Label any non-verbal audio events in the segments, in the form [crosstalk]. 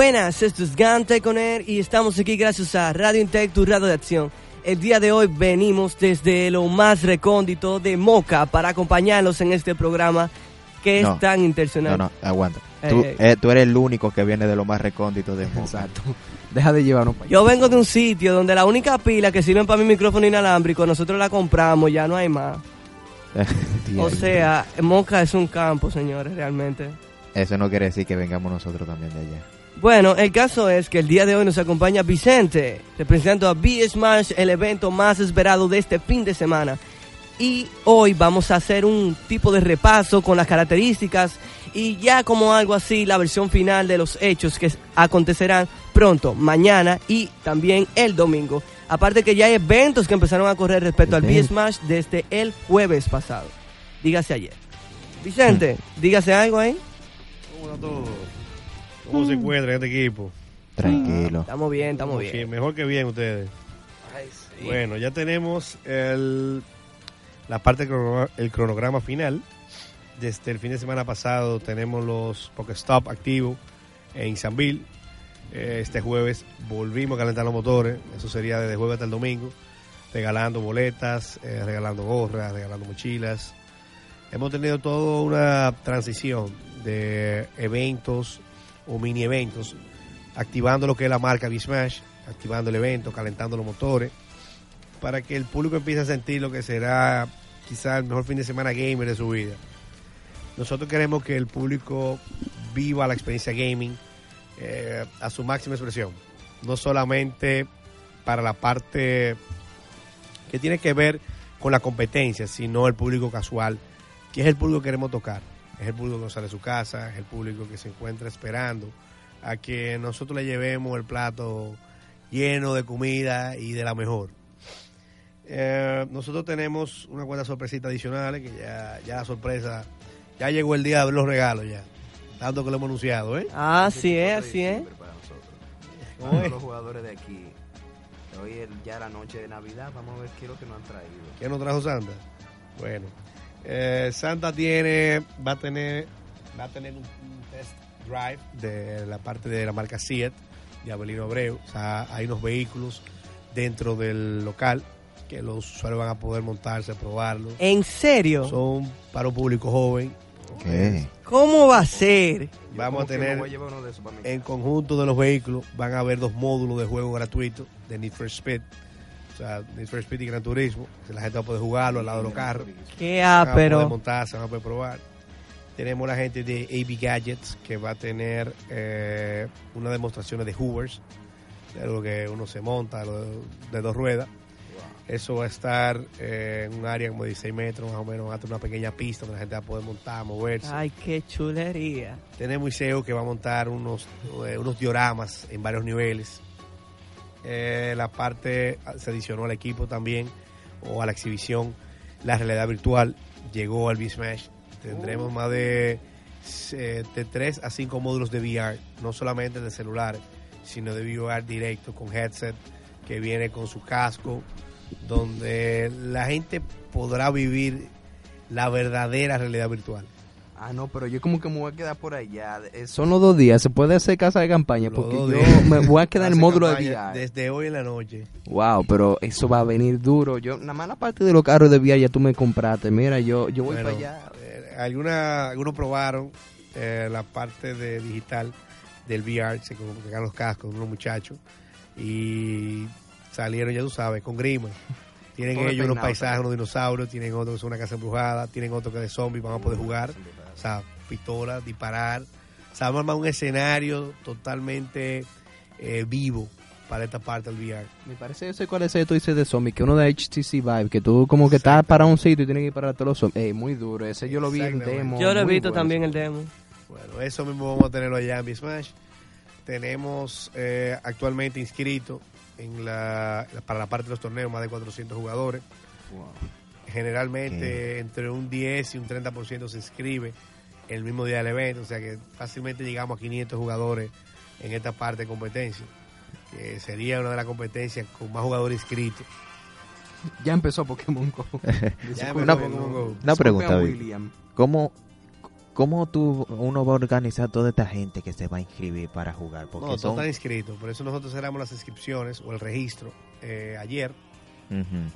buenas, esto es Gante con él y estamos aquí gracias a Radio Intec, tu radio de acción. El día de hoy venimos desde lo más recóndito de Moca para acompañarlos en este programa que No. es tan intencional. No, no, aguanta. Eh, Tú, eh, tú eres el único que viene de lo más recóndito de Moca. Exacto. [laughs] Deja de llevarnos para allá. Yo vengo de un sitio donde la única pila que sirven para mi micrófono inalámbrico, nosotros la compramos, ya no hay más. [laughs] O sea, Moca es un campo, señores, realmente. Eso no quiere decir que vengamos nosotros también de allá. Bueno, el caso es que el día de hoy nos acompaña Vicente, representando a B-Smash, el evento más esperado de este fin de semana. Y hoy vamos a hacer un tipo de repaso con las características y ya como algo así la versión final de los hechos que acontecerán pronto, mañana y también el domingo. Aparte que ya hay eventos que empezaron a correr respecto al Event- B-Smash desde el jueves pasado. Dígase ayer. Vicente, dígase algo ahí. ¿Cómo está todo? ¿Cómo se encuentra este equipo? Tranquilo. Estamos bien, estamos bien. Sí, mejor que bien ustedes. Bueno, ya tenemos el, la parte del crono- el cronograma final. Desde el fin de semana pasado tenemos los Pokestop activos en Sanville. Eh, Este jueves volvimos a calentar los motores. Eso sería desde jueves hasta el domingo. Regalando boletas, eh, regalando gorras, regalando mochilas. Hemos tenido toda una transición de eventos o mini eventos, activando lo que es la marca B-Smash, activando el evento, calentando los motores, para que el público empiece a sentir lo que será quizá el mejor fin de semana gamer de su vida. Nosotros queremos que el público viva la experiencia gaming eh, a su máxima expresión, no solamente para la parte que tiene que ver con la competencia, sino el público casual, que es el público que queremos tocar. Es el público que no sale de su casa, es el público que se encuentra esperando a que nosotros le llevemos el plato lleno de comida y de la mejor. Eh, nosotros tenemos una cuanta sorpresita adicionales que ya, ya la sorpresa, ya llegó el día de abrir los regalos ya, tanto que lo hemos anunciado, ¿eh? Ah, así es, así es. Para nosotros. Los jugadores de aquí. Hoy es ya la noche de Navidad. Vamos a ver qué es lo que nos han traído. ¿Qué nos trajo Santa? Bueno, eh, Santa tiene, va a tener, va a tener un, un test drive de la parte de la marca Seat de Abelino Abreu. O sea, hay unos vehículos dentro del local que los usuarios van a poder montarse, probarlos. ¿En serio? Son para un público joven. ¿Qué? ¿Cómo va a ser? Vamos a tener voy a llevar uno de esos para mí. en conjunto de los vehículos van a haber dos módulos de juego gratuitos de Need for Speed. O sea, Need for Speed y Gran Turismo. La gente va a poder jugarlo al lado de los carros. Qué van a poder ápero. montarse, van a poder probar. Tenemos la gente de AB Gadgets que va a tener eh, una demostración de Hoovers, de algo que uno se monta lo de, de dos ruedas. Eso va a estar eh, en un área como de 16 metros, más o menos. Va a tener una pequeña pista donde la gente va a poder montar, moverse. Ay, qué chulería. Tenemos Iseo que va a montar unos, eh, unos dioramas en varios niveles. Eh, la parte se adicionó al equipo también o a la exhibición. La realidad virtual llegó al B-Smash. Tendremos más de, eh, de 3 a 5 módulos de VR, no solamente de celulares, sino de VR directo con headset que viene con su casco, donde la gente podrá vivir la verdadera realidad virtual. Ah, no, pero yo como que me voy a quedar por allá. Eh, Son los dos días. ¿Se puede hacer casa de campaña? Los Porque yo me voy a quedar en el módulo de VR. Desde hoy en la noche. Wow, pero eso va a venir duro. Yo, nada más la parte de los carros de VR ya tú me compraste. Mira, yo, yo voy Bueno, para allá. eh, alguna- algunos probaron eh, la parte de digital del VR, se colocan los cascos, unos muchachos, y salieron, ya tú sabes, con grima. Tienen ellos unos paisajes, unos dinosaurios, tienen otros que son una casa embrujada, tienen otros que de zombies van a poder jugar, o sea, pistolas, disparar. O sea, vamos a armar un escenario totalmente eh, vivo para esta parte del VR. Me parece sé cuál es ese tú dices de zombie, que uno de HTC Vive, que tú como que estás para un sitio y tienes que ir para todos los zombies. Ey, muy duro. Ese yo lo vi en demo. Yo lo he visto bueno. también el demo. Bueno, eso mismo vamos a tenerlo allá en B-Smash. Tenemos eh, actualmente inscrito en la, para la parte de los torneos más de 400 jugadores. Generalmente entre un 10 y un 30% se inscribe el mismo día del evento, o sea que fácilmente llegamos a 500 jugadores en esta parte de competencia, que sería una de las competencias con más jugadores inscritos. Ya empezó Pokémon Go. [laughs] Ya empezó no. Pokémon Go. Una pregunta. William. ¿Cómo, ¿Cómo tú, uno va a organizar toda esta gente que se va a inscribir para jugar? Porque No, son... todos están inscritos. Por eso nosotros cerramos las inscripciones o el registro eh, ayer. Ujú.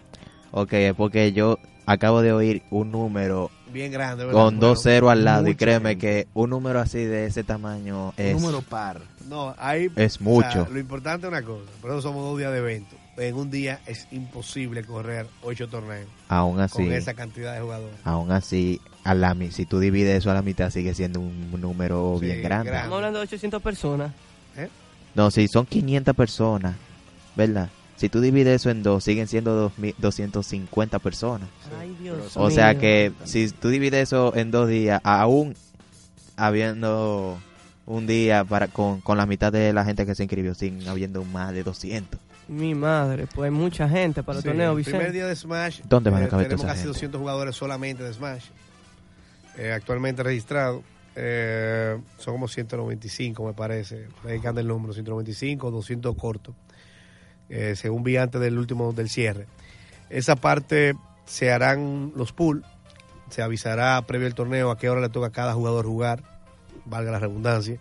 Ok, es porque yo acabo de oír un número Bien grande. ¿verdad? con dos ceros al lado y créeme gente. que un número así de ese tamaño es, Un número par. No, hay, es o sea, mucho. lo importante es una cosa. Por eso somos dos días de evento. En un día es imposible correr ocho torneos Aún así, con esa cantidad de jugadores. aún así, a la, mi- si tú divides eso a la mitad sigue siendo un número Sí, bien grande. grande. Estamos hablando de 800 personas. No, si son 500 personas, ¿verdad? Si tú divides eso en dos, siguen siendo 2000 250 personas. Ay, Dios O sea mío. que si tú divides eso en dos días, aún habiendo un día para con, con la mitad de la gente que se inscribió, sin habiendo más de 200. Mi madre, pues mucha gente para Sí, el primer Vicente. día de Smash. ¿Dónde van a eh, caber Tenemos toda esa casi gente? 200 jugadores solamente de Smash. eh, actualmente registrados. Eh, son como 195, me parece. Anda el número, 195, 200 cortos. Eh, según vi antes del último del cierre. Esa parte se harán los pools. Se avisará previo al torneo a qué hora le toca a cada jugador jugar. Valga la redundancia.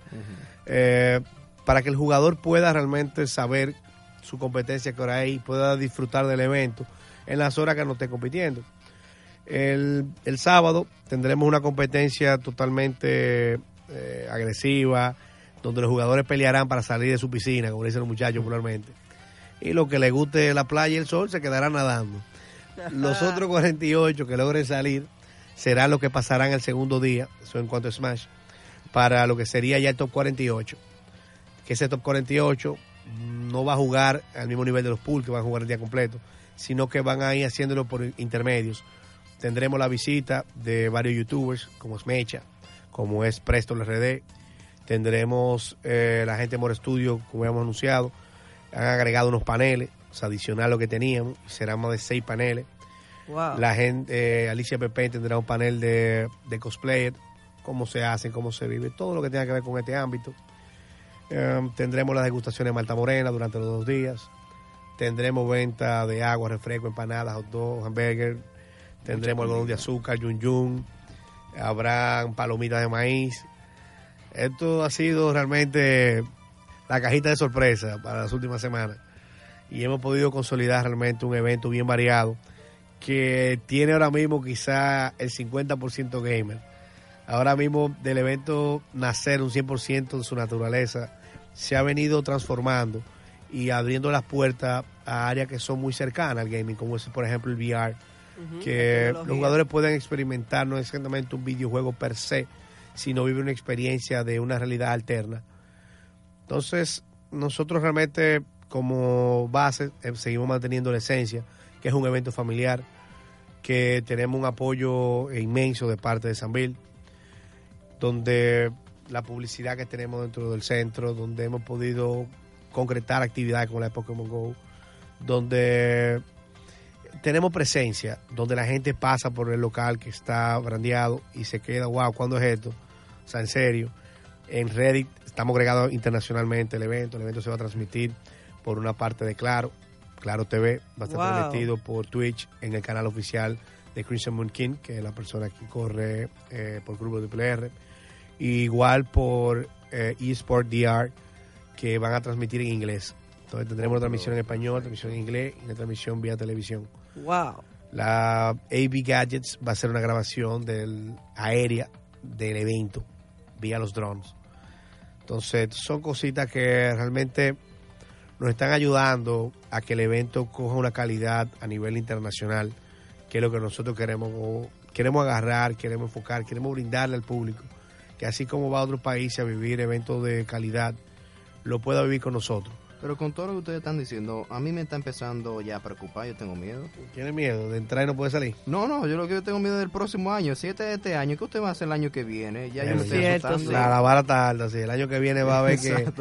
Eh, para que el jugador pueda realmente saber su competencia que hora hay y pueda disfrutar del evento en las horas que no esté compitiendo. El, el sábado tendremos una competencia totalmente eh, agresiva, donde los jugadores pelearán para salir de su piscina, como dicen los muchachos popularmente. Y lo que le guste la playa y el sol se quedará nadando. Los [laughs] otros 48 que logren salir serán los que pasarán el segundo día, eso en cuanto a Smash, para lo que sería ya el top 48. Que ese top 48 no va a jugar al mismo nivel de los pools que van a jugar el día completo, sino que van a ir haciéndolo por intermedios. Tendremos la visita de varios youtubers, como es Mecha, como es Presto RD. Tendremos eh, la gente de More Studio, como hemos anunciado. Han agregado unos paneles, o sea, adicional a lo que teníamos. Serán más de seis paneles. Wow. La gente, eh, Alicia Pepe tendrá un panel de, de cosplayer, cómo se hace, cómo se vive, todo lo que tenga que ver con este ámbito. Eh, tendremos las degustaciones de Malta Morena durante los dos días. Tendremos venta de agua, refresco, empanadas, hot dog, hamburger. Tendremos algodón de azúcar, yun yun. Habrán palomitas de maíz. Esto ha sido realmente la cajita de sorpresa para las últimas semanas. Y hemos podido consolidar realmente un evento bien variado que tiene ahora mismo quizá el 50% gamer. Ahora mismo del evento nacer un 100% de su naturaleza se ha venido transformando y abriendo las puertas a áreas que son muy cercanas al gaming, como es por ejemplo el VR, que los jugadores pueden experimentar no exactamente un videojuego per se, sino vivir una experiencia de una realidad alterna. Entonces, nosotros realmente como base eh, seguimos manteniendo la esencia, que es un evento familiar, que tenemos un apoyo inmenso de parte de Sanville, donde la publicidad que tenemos dentro del centro, donde hemos podido concretar actividades como la de Pokémon Go, donde tenemos presencia, donde la gente pasa por el local que está brandeado y se queda, wow, ¿cuándo es esto? O sea, en serio. En Reddit estamos agregados internacionalmente el evento. El evento se va a transmitir por una parte de Claro, Claro TV, va a estar Wow. transmitido por Twitch en el canal oficial de Crimson Moon King, que es la persona que corre eh, por Grupo de PLR. Igual por eh, eSport DR, que van a transmitir en inglés. Entonces tendremos una transmisión en español, transmisión en inglés y una transmisión vía televisión. Wow. La AB Gadgets va a hacer una grabación del aérea del evento vía los drones. Entonces, son cositas que realmente nos están ayudando a que el evento coja una calidad a nivel internacional, que es lo que nosotros queremos queremos agarrar, queremos enfocar, queremos brindarle al público, que así como va a otros países a vivir eventos de calidad, lo pueda vivir con nosotros. Pero con todo lo que ustedes están diciendo, a mí me está empezando ya a preocupar, yo tengo miedo. ¿Tiene miedo de entrar y no puede salir? No, no, yo lo que yo tengo miedo del próximo año, si este es este año, ¿qué usted va a hacer el año que viene? Ya yo me estoy asustando. sí. La, la vara está alta, sí. El año que viene va a ver que,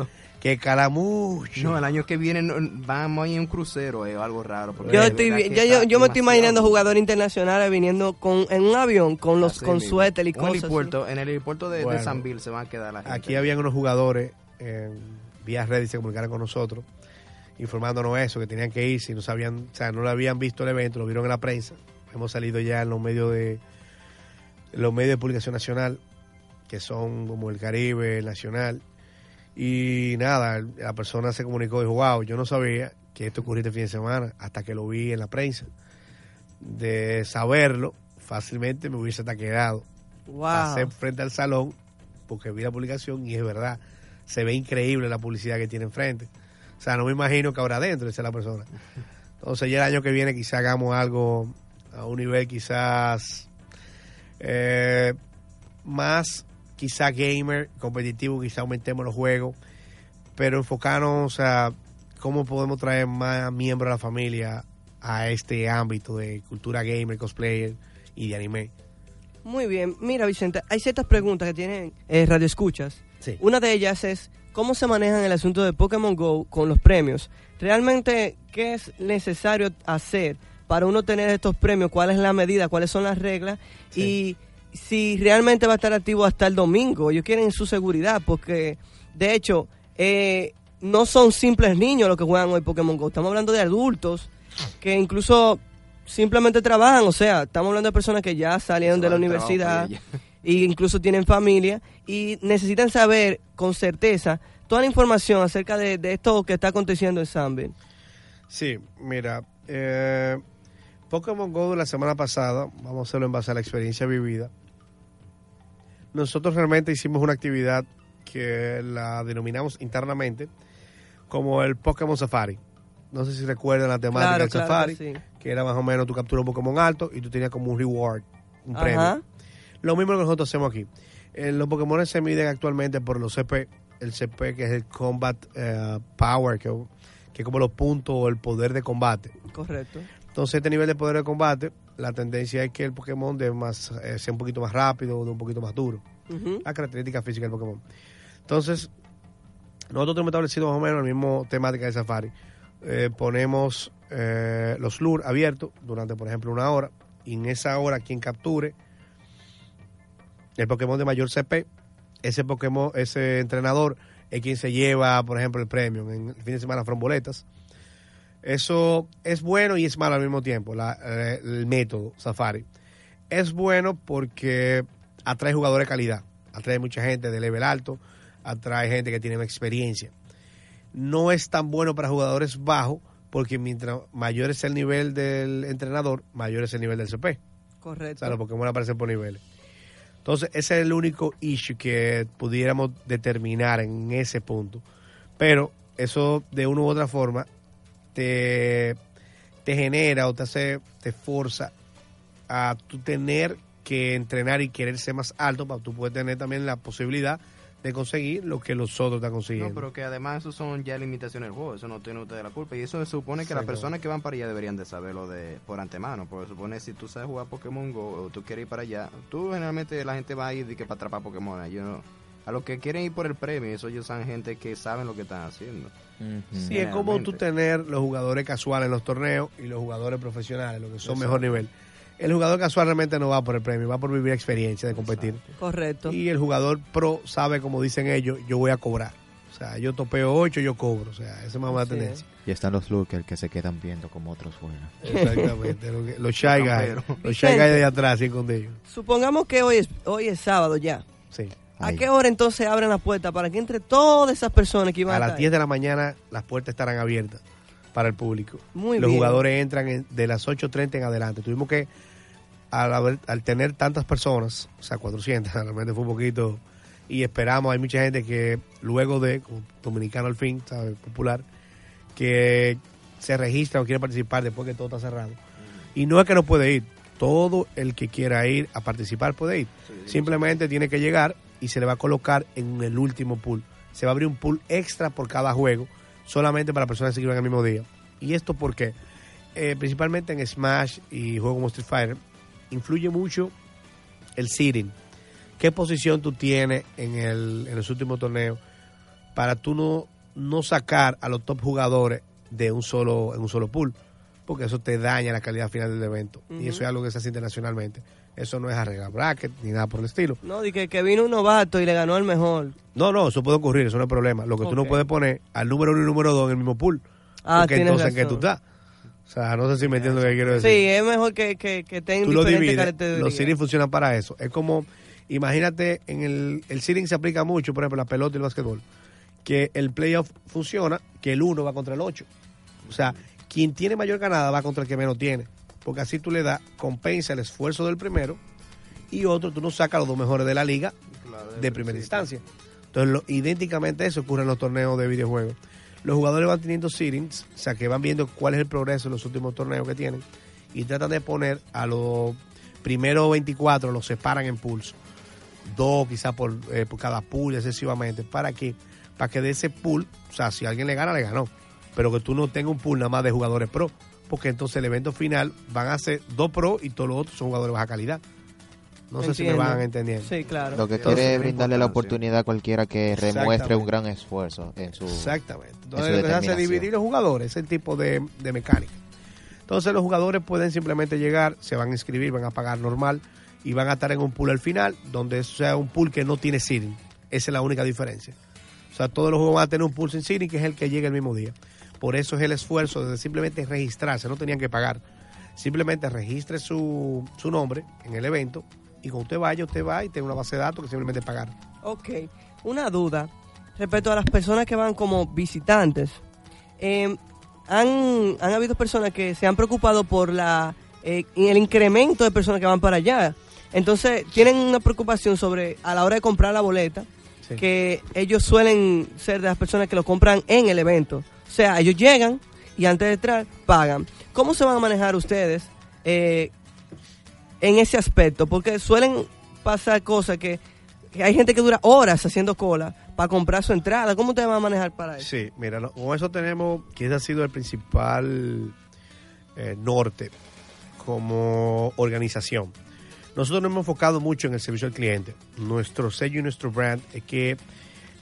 que cala mucho. No, el año que viene no- vamos a ir en un crucero, algo raro. porque Yo, de estoy, ya yo, yo me estoy imaginando jugadores internacionales viniendo con, en un avión con los Así con suéter y cosas. helipuerto, En el aeropuerto de, de San Bill se van a quedar la gente. Aquí habían unos jugadores vía Reddit se comunicaron con nosotros informándonos eso, que tenían que ir si no sabían, o sea, no lo habían visto el evento, lo vieron en la prensa. Hemos salido ya en los medios de en los medios de publicación nacional que son como el Caribe, el Nacional. Y nada, la persona se comunicó y dijo, wow, yo no sabía que esto ocurría este fin de semana hasta que lo vi en la prensa. De saberlo, fácilmente me hubiese hasta quedado. Wow. Pasé frente al salón porque vi la publicación y es verdad, se ve increíble la publicidad que tiene enfrente. O sea, no me imagino que ahora adentro es la persona. Entonces ya el año que viene quizá hagamos algo a un nivel quizás eh, más quizá gamer, competitivo, quizá aumentemos los juegos, pero enfocarnos a cómo podemos traer más miembros de la familia a este ámbito de cultura gamer, cosplayer y de anime. Muy bien. Mira, Vicente, hay ciertas preguntas que tienen eh, radioescuchas. Sí. Una de ellas es, ¿cómo se manejan el asunto de Pokémon Go con los premios? Realmente, ¿qué es necesario hacer para uno tener estos premios? ¿Cuál es la medida? ¿Cuáles son las reglas? Y si realmente va a estar activo hasta el domingo. Ellos quieren su seguridad porque, de hecho, eh, no son simples niños los que juegan hoy Pokémon Go. Estamos hablando de adultos que incluso simplemente trabajan. O sea, estamos hablando de personas que ya salieron de la universidad y incluso tienen familia y necesitan saber con certeza toda la información acerca de, de esto que está aconteciendo en Sanville. Sí, mira, eh, Pokémon Go de la semana pasada, vamos a hacerlo en base a la experiencia vivida. Nosotros realmente hicimos una actividad que la denominamos internamente como el Pokémon Safari. No sé si recuerdan la temática Claro, del claro Safari, que sí. que era más o menos tú capturas un Pokémon alto y tú tenías como un reward, un Ajá. premio. Lo mismo que nosotros hacemos aquí. Eh, los Pokémon se miden actualmente por los CP. El CP que es el Combat eh, Power, que, que es como los puntos o el poder de combate. Correcto. Entonces, este nivel de poder de combate, la tendencia es que el Pokémon de más, eh, sea un poquito más rápido, de un poquito más duro. La característica física del Pokémon. Entonces, nosotros tenemos establecido más o menos la misma temática de Safari. Eh, ponemos eh, los lures abiertos durante, por ejemplo, una hora. Y en esa hora, quien capture el Pokémon de mayor CP, ese Pokémon, ese entrenador es quien se lleva, por ejemplo, el premio. En el fin de semana boletas. Eso es bueno y es malo al mismo tiempo, la- eh, el método Safari. Es bueno porque atrae jugadores de calidad, atrae mucha gente de level alto, atrae gente que tiene experiencia. No es tan bueno para jugadores bajos porque mientras mayor es el nivel del entrenador, mayor es el nivel del CP. O Correcto. sea, los Pokémon aparecen por niveles. Entonces, ese es el único issue que pudiéramos determinar en ese punto. Pero eso, de una u otra forma, te, te genera o te hace, te forza a tú tener que entrenar y querer ser más alto para tú poder tener también la posibilidad de conseguir lo que los otros están No, consiguiendo. pero que además eso son ya limitaciones del juego, eso no tiene usted la culpa. Y eso se supone que las personas que van para allá deberían de saberlo de por antemano, porque se supone si tú sabes jugar Pokémon Go o tú quieres ir para allá, tú generalmente la gente va a ir de que para atrapar Pokémon. Yo no- a los que quieren ir por el premio, eso ellos son gente que saben lo que están haciendo. Sí, es como tú tener los jugadores casuales en los torneos y los jugadores profesionales, los que son Exacto. mejor nivel. El jugador casual realmente no va por el premio, va por vivir experiencia de competir. Correcto. Y el jugador pro sabe, como dicen ellos, yo voy a cobrar. O sea, yo topeo 8, yo cobro. O sea, esa es más la Sí. tendencia. Y están los lookers que se quedan viendo como otros juegan. Exactamente. Los shy guys. Los shy guys de atrás, así escondidos. Supongamos que hoy es, hoy es sábado ya. Sí. ¿A qué hora entonces abren la puerta para que entre todas esas personas que iban A a, las estar 10 de la mañana las puertas estarán abiertas para el público. Muy los bien. jugadores entran en- de las 8.30 en adelante. Tuvimos que, al, haber- al tener tantas personas, o sea, 400, [laughs] realmente fue un poquito, y esperamos, hay mucha gente que luego de, como dominicano al fin, ¿sabes? Popular, que se registra o quiere participar después que todo está cerrado. Y no es que no puede ir, todo el que quiera ir a participar puede ir. Simplemente tiene que llegar y se le va a colocar en el último pool. Se va a abrir un pool extra por cada juego, solamente para personas que se inscriban el mismo día. ¿Y esto por qué? Eh, principalmente en Smash y juegos como Street Fighter, influye mucho el seeding. ¿Qué posición tú tienes en, el, en los últimos torneos para tú no, no sacar a los top jugadores de un solo, en un solo pool? Porque eso te daña la calidad final del evento. Y eso es algo que se hace internacionalmente. Eso no es arreglar bracket ni nada por el estilo. No, di que, que vino un novato y le ganó al mejor. No, no, eso puede ocurrir, eso no es problema. Lo que tú no puedes poner al número uno y número dos en el mismo pool. Ah, porque entonces en qué tú estás. O sea, no sé si me entiendes lo que quiero decir. Sí, es mejor que, que, que tengan tú lo diferentes divides, los series funcionan para eso. Es como, Imagínate, en el, el seeding se aplica mucho, por ejemplo, la pelota y el básquetbol, que el playoff funciona, que el 1 va contra el 8. O sea, quien tiene mayor ganada va contra el que menos tiene. Porque así tú le das, compensa el esfuerzo del primero y otro, tú no sacas los dos mejores de la liga de primera instancia. Entonces, lo- idénticamente eso ocurre en los torneos de videojuegos. Los jugadores van teniendo seedings, o sea, que van viendo cuál es el progreso en los últimos torneos que tienen y tratan de poner a los primeros 24, los separan en pools. Dos quizás por, eh, por cada pool, excesivamente. ¿Para qué? Para que de ese pool, o sea, si alguien le gana, le ganó. Pero que tú no tengas un pool nada más de jugadores pro. Porque entonces el evento final van a ser dos pro y todos los otros son jugadores de baja calidad. No sé si me van entendiendo. Sí, claro. Lo que Entonces, quiere es brindarle la oportunidad a cualquiera que demuestre Exactamente. un gran esfuerzo en su... Exactamente. en Entonces su lo que se hace dividir los jugadores, ese tipo de, de mecánica. Entonces los jugadores pueden simplemente llegar, se van a inscribir, van a pagar normal y van a estar en un pool al final, donde sea un pool que no tiene seeding. Esa es la única diferencia. O sea, todos los juegos van a tener un pool sin seeding, que es el que llega el mismo día. Por eso es el esfuerzo de simplemente registrarse, no tenían que pagar. Simplemente registre su, su nombre en el evento y cuando usted vaya, usted va y tiene una base de datos que simplemente pagar. Ok, una duda respecto a las personas que van como visitantes. Eh, han, han habido personas que se han preocupado por la eh, el incremento de personas que van para allá. Entonces, tienen una preocupación sobre a la hora de comprar la boleta, Sí. que ellos suelen ser de las personas que lo compran en el evento. O sea, ellos llegan y antes de entrar pagan. ¿Cómo se van a manejar ustedes eh, en ese aspecto? Porque suelen pasar cosas que, hay gente que dura horas haciendo cola para comprar su entrada. ¿Cómo ustedes van a manejar para eso? Sí, mira, con eso tenemos que ese ha sido el principal eh, norte como organización. Nosotros nos hemos enfocado mucho en el servicio al cliente. Nuestro sello y nuestro brand es que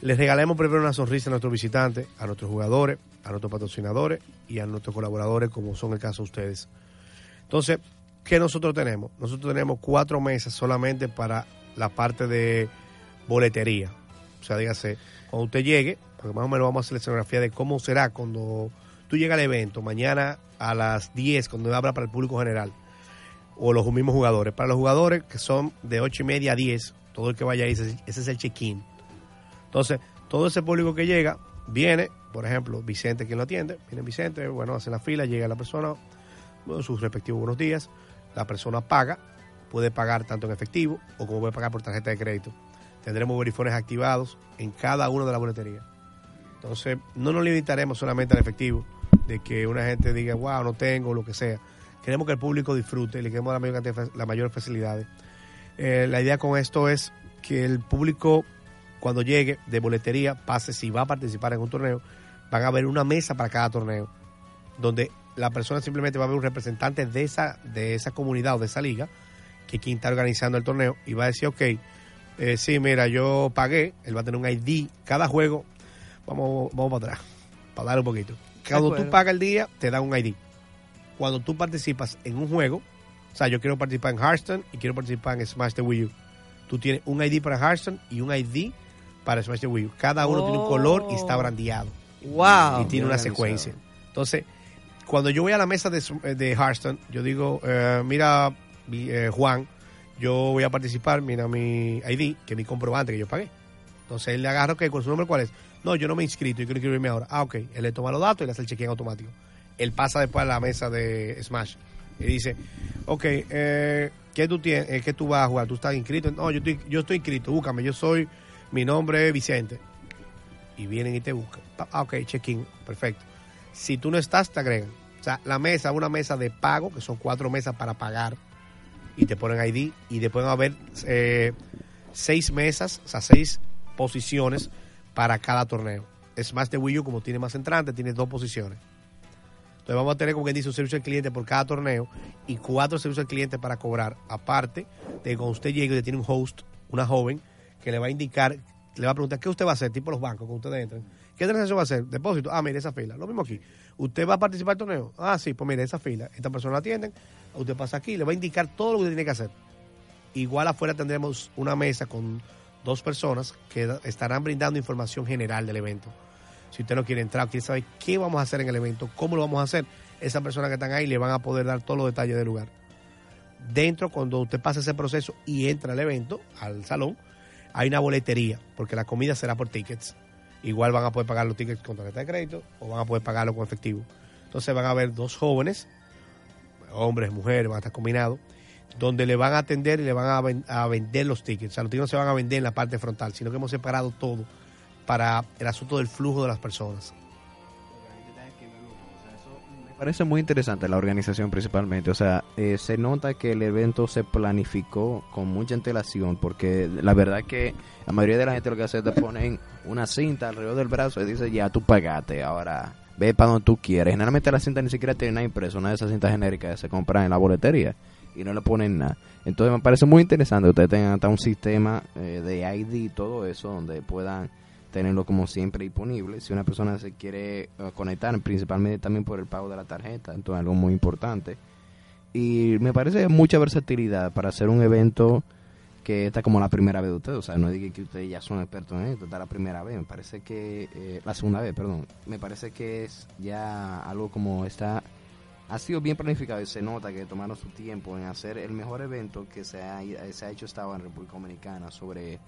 les regalemos primero una sonrisa a nuestros visitantes, a nuestros jugadores, a nuestros patrocinadores y a nuestros colaboradores, como son el caso de ustedes. Entonces, ¿qué nosotros tenemos? Nosotros tenemos cuatro mesas solamente para la parte de boletería. O sea, dígase, cuando usted llegue, porque más o menos vamos a hacer la escenografía de cómo será cuando tú llegas al evento, mañana a las 10, cuando habla para el público general, o los mismos jugadores. Para los jugadores que son de 8 y media a 10, todo el que vaya ahí, ese, ese es el check-in. Entonces, todo ese público que llega, viene, por ejemplo, Vicente quien lo atiende, viene Vicente, bueno, hace la fila, llega la persona, bueno, sus respectivos buenos días, la persona paga, puede pagar tanto en efectivo o como puede pagar por tarjeta de crédito. Tendremos verifones activados en cada una de las boleterías. Entonces, no nos limitaremos solamente al efectivo, de que una gente diga, wow, no tengo, lo que sea. Queremos que el público disfrute, le queremos la mayor, cantidad de fa- la mayor facilidades. Eh, la idea con esto es que el público, cuando llegue de boletería, pase, si va a participar en un torneo, van a haber una mesa para cada torneo, donde la persona simplemente va a ver un representante de esa, de esa comunidad o de esa liga, que quien está organizando el torneo, y va a decir, ok, eh, sí, mira, yo pagué, él va a tener un ID, cada juego, vamos, vamos para atrás, para dar un poquito. Cuando tú pagas el día, te dan un ID. Cuando tú participas en un juego, o sea, yo quiero participar en Hearthstone y quiero participar en Smash the Wii U. Tú tienes un ID para Hearthstone y un ID para Smash the Wii U. Cada uno tiene un color y está Oh. brandeado ¡Wow! y tiene una secuencia. Entonces, cuando yo voy a la mesa de, de Hearthstone, yo digo, eh, mira, mi, eh, Juan, yo voy a participar, mira mi ID, que es mi comprobante que yo pagué. Entonces él le agarra, ok, ¿con su nombre cuál es? No, yo no me he inscrito, yo quiero inscribirme ahora. Ah, ok. Él le toma los datos y le hace el check-in automático. Él pasa después a la mesa de Smash y dice, ok, eh, ¿qué tú tienes? Eh, ¿Qué tú vas a jugar? ¿Tú estás inscrito? No, yo estoy, yo estoy inscrito, búscame, yo soy, mi nombre es Vicente. Y vienen y te buscan. Ah, ok, check-in, perfecto. Si tú no estás, te agregan. O sea, la mesa, una mesa de pago, que son cuatro mesas para pagar, y te ponen ID, y después va a haber eh, seis mesas, o sea, seis posiciones para cada torneo. Es más de Wii U, como tiene más entrantes, tiene dos posiciones. Entonces vamos a tener, como quien dice, un servicio al cliente por cada torneo y cuatro servicios al cliente para cobrar. Aparte de cuando usted llegue, usted tiene un host, una joven, que le va a indicar, le va a preguntar qué usted va a hacer, tipo los bancos, cuando ustedes entran. ¿Qué transacción va a hacer? Depósito. Ah, mire, esa fila. Lo mismo aquí. ¿Usted va a participar del torneo? Ah, sí, pues mire, esa fila. Esta persona la atienden. Usted pasa aquí, le va a indicar todo lo que tiene que hacer. Igual afuera tendremos una mesa con dos personas que estarán brindando información general del evento. Si usted no quiere entrar, quiere saber qué vamos a hacer en el evento, cómo lo vamos a hacer, esas personas que están ahí le van a poder dar todos los detalles del lugar. dentro, cuando usted pasa ese proceso y entra al evento, al salón, hay una boletería, porque la comida será por tickets. Igual van a poder pagar los tickets con tarjeta de crédito o van a poder pagarlo con efectivo. Entonces van a haber dos jóvenes, hombres, mujeres, van a estar combinados, donde le van a atender y le van a, ven- a vender los tickets. O sea, los tickets no se van a vender en la parte frontal, sino que hemos separado todo para el asunto del flujo de las personas. Parece muy interesante la organización principalmente. O sea, eh, se nota que el evento se planificó con mucha antelación porque la verdad que la mayoría de la gente lo que hace es te ponen una cinta alrededor del brazo y dice ya tú pagaste, ahora ve para donde tú quieres. Generalmente la cinta ni siquiera tiene nada impreso, una de esas cintas genéricas que se compran en la boletería y no le ponen nada. Entonces me parece muy interesante que ustedes tengan hasta un sistema eh, de ID y todo eso donde puedan tenerlo como siempre disponible. Si una persona se quiere eh, conectar, principalmente también por el pago de la tarjeta, entonces algo muy importante. Y me parece mucha versatilidad para hacer un evento que está como la primera vez de ustedes. O sea, no diga que ustedes ya son expertos en esto, está la primera vez. Me parece que, eh, la segunda vez, perdón. Me parece que es ya algo como está, ha sido bien planificado y se nota que tomaron su tiempo en hacer el mejor evento que se ha, se ha hecho ahora en República Dominicana sobre,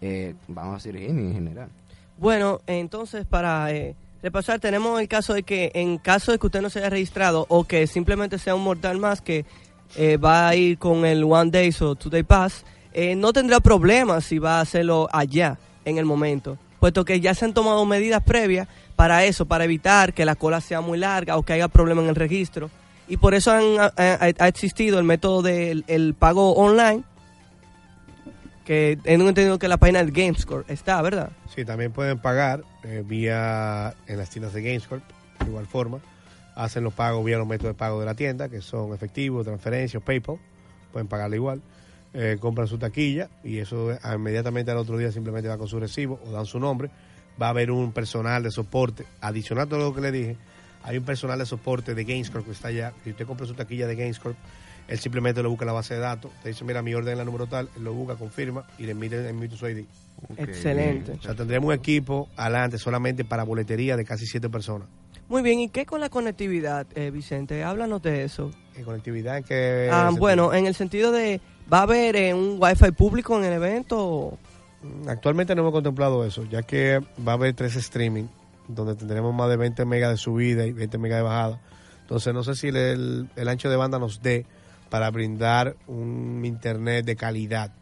eh, vamos a decir, gaming en general. Bueno, entonces para eh, repasar, tenemos el caso de que en caso de que usted no se haya registrado o que simplemente sea un mortal más que eh, va a ir con el One Days o Two Day Pass, eh, no tendrá problemas si va a hacerlo allá en el momento, puesto que ya se han tomado medidas previas para eso, para evitar que la cola sea muy larga o que haya problemas en el registro. Y por eso han- ha, existido el método del el pago online, que tengo entendido que la página del GameScore está, ¿verdad? Sí, también pueden pagar eh, vía en las tiendas de GameScorp, de igual forma. Hacen los pagos vía los métodos de pago de la tienda, que son efectivo, transferencia o PayPal. Pueden pagarle igual. Eh, compran su taquilla y eso eh, inmediatamente al otro día simplemente va con su recibo o dan su nombre. Va a haber un personal de soporte. Adicional todo lo que le dije, hay un personal de soporte de GameScorp que está allá. Si usted compra su taquilla de GameScorp, él simplemente lo busca en la base de datos. Te dice, mira, mi orden es la número tal. Él lo busca, confirma y le emite, emite su ID. Excelente. O sea, tendremos un equipo adelante solamente para boletería de casi siete personas. Muy bien, ¿y qué con la conectividad, eh, Vicente? Háblanos de eso. En conectividad en que... Ah, bueno, en el sentido de, ¿va a haber eh, un wifi público en el evento? Actualmente no hemos contemplado eso, ya que va a haber tres streaming, donde tendremos más de 20 megas de subida y 20 megas de bajada. Entonces no sé si el, el- el ancho de banda nos dé para brindar un internet de calidad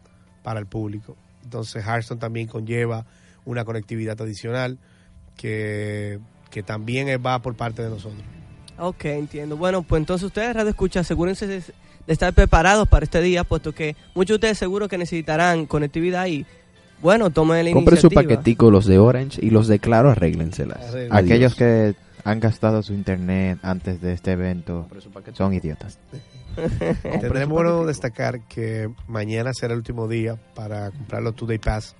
para el público. Entonces Hearthstone también conlleva una conectividad adicional que, que también va por parte de nosotros. Ok, entiendo. Bueno, pues entonces ustedes, Radio Escucha, asegúrense de, de estar preparados para este día, puesto que muchos de ustedes seguro que necesitarán conectividad y, bueno, tomen la Compre su iniciativa. paquetico, los de Orange y los de Claro, arréglenselas. Arréglenselas. Aquellos que han gastado su internet antes de este evento son idiotas. [laughs] Tendremos bueno destacar que mañana será el último día para comprar los Two Day Pass.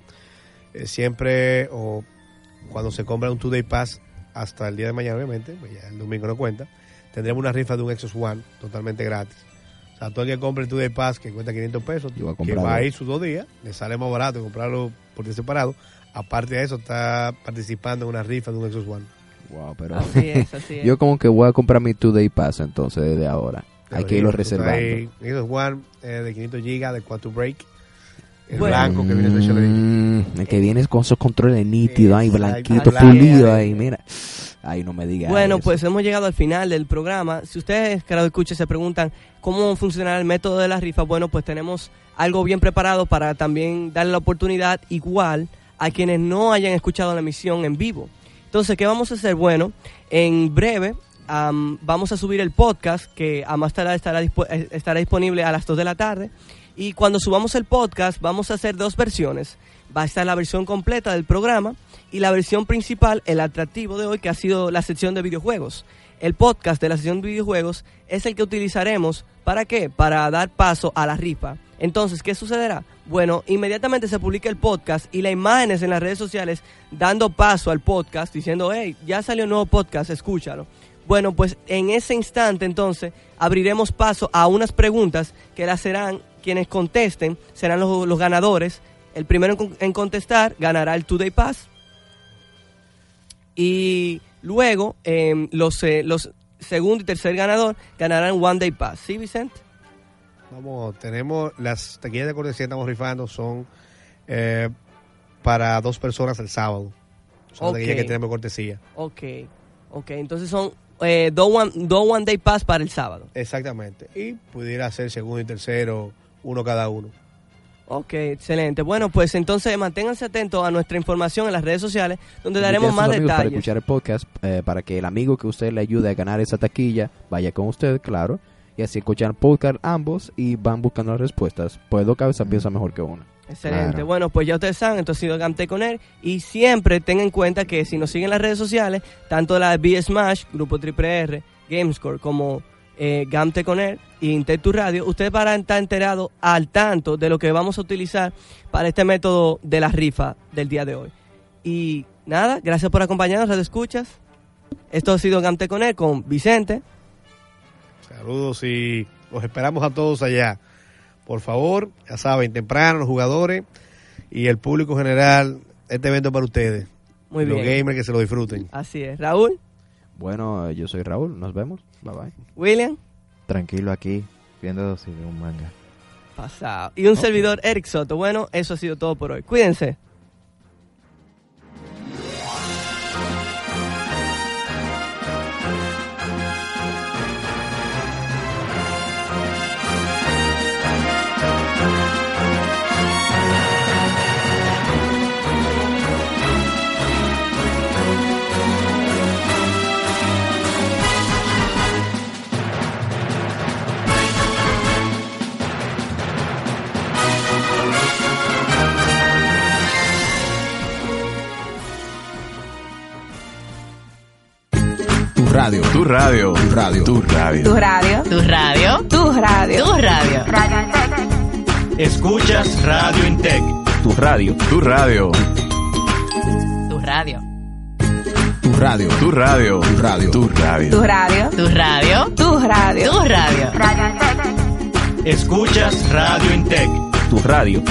Eh, siempre, o cuando se compra un Two Day Pass, hasta el día de mañana, obviamente, pues ya el domingo no cuenta, tendremos una rifa de un Exos One totalmente gratis. O sea, todo el que compre el Two Day Pass, que cuesta 500 pesos, Yo que va a ir sus dos días, le sale más barato comprarlo por separado. Aparte de eso, está participando en una rifa de un Exos One. Wow, pero Así es, [laughs] así es. yo como que voy a comprar mi Two Day Pass entonces desde ahora. Hay que irlo reservando. One eh, de 500 GB de Quantum Break. El Bueno. blanco que viene. Mm, el que viene con esos controles nítidos ahí, blanquito, pulido ahí, mira. Ay, no me digas. Bueno, eso. pues hemos llegado al final del programa. Si ustedes, que lo escuchen, se preguntan cómo funcionará el método de la rifa, bueno, pues tenemos algo bien preparado para también darle la oportunidad igual a quienes no hayan escuchado la emisión en vivo. Entonces, ¿qué vamos a hacer? Bueno, en breve am, vamos a subir el podcast que a más eh, estará disponible a las 2 de la tarde. Y cuando subamos el podcast vamos a hacer dos versiones. Va a estar la versión completa del programa y la versión principal, el atractivo de hoy, que ha sido la sección de videojuegos. El podcast de la sección de videojuegos es el que utilizaremos para qué? Para dar paso a la rifa. Entonces, ¿qué sucederá? Bueno, inmediatamente se publica el podcast y las imágenes en las redes sociales dando paso al podcast, diciendo, hey, ya salió un nuevo podcast, escúchalo. Bueno, pues en ese instante entonces abriremos paso a unas preguntas que las serán quienes contesten, serán los, los ganadores. El primero en, con- en contestar ganará el Two Day Pass. Y luego em, los, eh, los segundo y tercer ganador ganarán One Day Pass. ¿Sí, Vicente? Vamos, tenemos las taquillas de cortesía que estamos rifando son eh, para dos personas el sábado. Son las taquillas que tenemos de cortesía. Ok, ok. Entonces son eh, dos one, dos one Day Pass para el sábado. Exactamente. Y pudiera ser segundo y tercero, uno cada uno. Ok, excelente. Bueno, pues entonces manténganse atentos a nuestra información en las redes sociales, donde daremos más amigos Para detalles. escuchar el podcast, eh, para que el amigo que usted le ayude a ganar esa taquilla vaya con usted, claro. Y así escuchan podcast ambos y van buscando las respuestas. Pues dos cabezas piensan mejor que una. Excelente. Claro. Bueno, pues ya ustedes saben, entonces ha sido Gamte con él. Y siempre tengan en cuenta que si nos siguen en las redes sociales, tanto la B Smash, Grupo Triple R, Gamescore, como eh, Gamte con él y Intetu Radio, ustedes van a estar enterados al tanto de lo que vamos a utilizar para este método de la rifa del día de hoy. Y nada, gracias por acompañarnos, Radio Escuchas. Esto ha sido Gamte con él con Vicente. Saludos y los esperamos a todos allá. Por favor, ya saben, temprano los jugadores y el público general, este evento es para ustedes. Muy los bien. gamers que se lo disfruten. Así es. Raúl, Bueno, yo soy Raúl. Nos vemos. Bye bye. William. Tranquilo aquí, viendo si veo un manga. Pasado. Y un servidor, Eric Soto. Bueno, eso ha sido todo por hoy. Cuídense. Radio. Tu radio. Tu radio. Tu radio. Tu radio. Tu radio. Tu radio. Tu radio. Escuchas Radio Intec. Tu radio. Tu radio. Tu radio. Tu radio. Tu radio. Tu radio. Tu radio. Tu radio. Tu radio. Tu radio. Tu radio. Escuchas Radio Intec. Tu radio.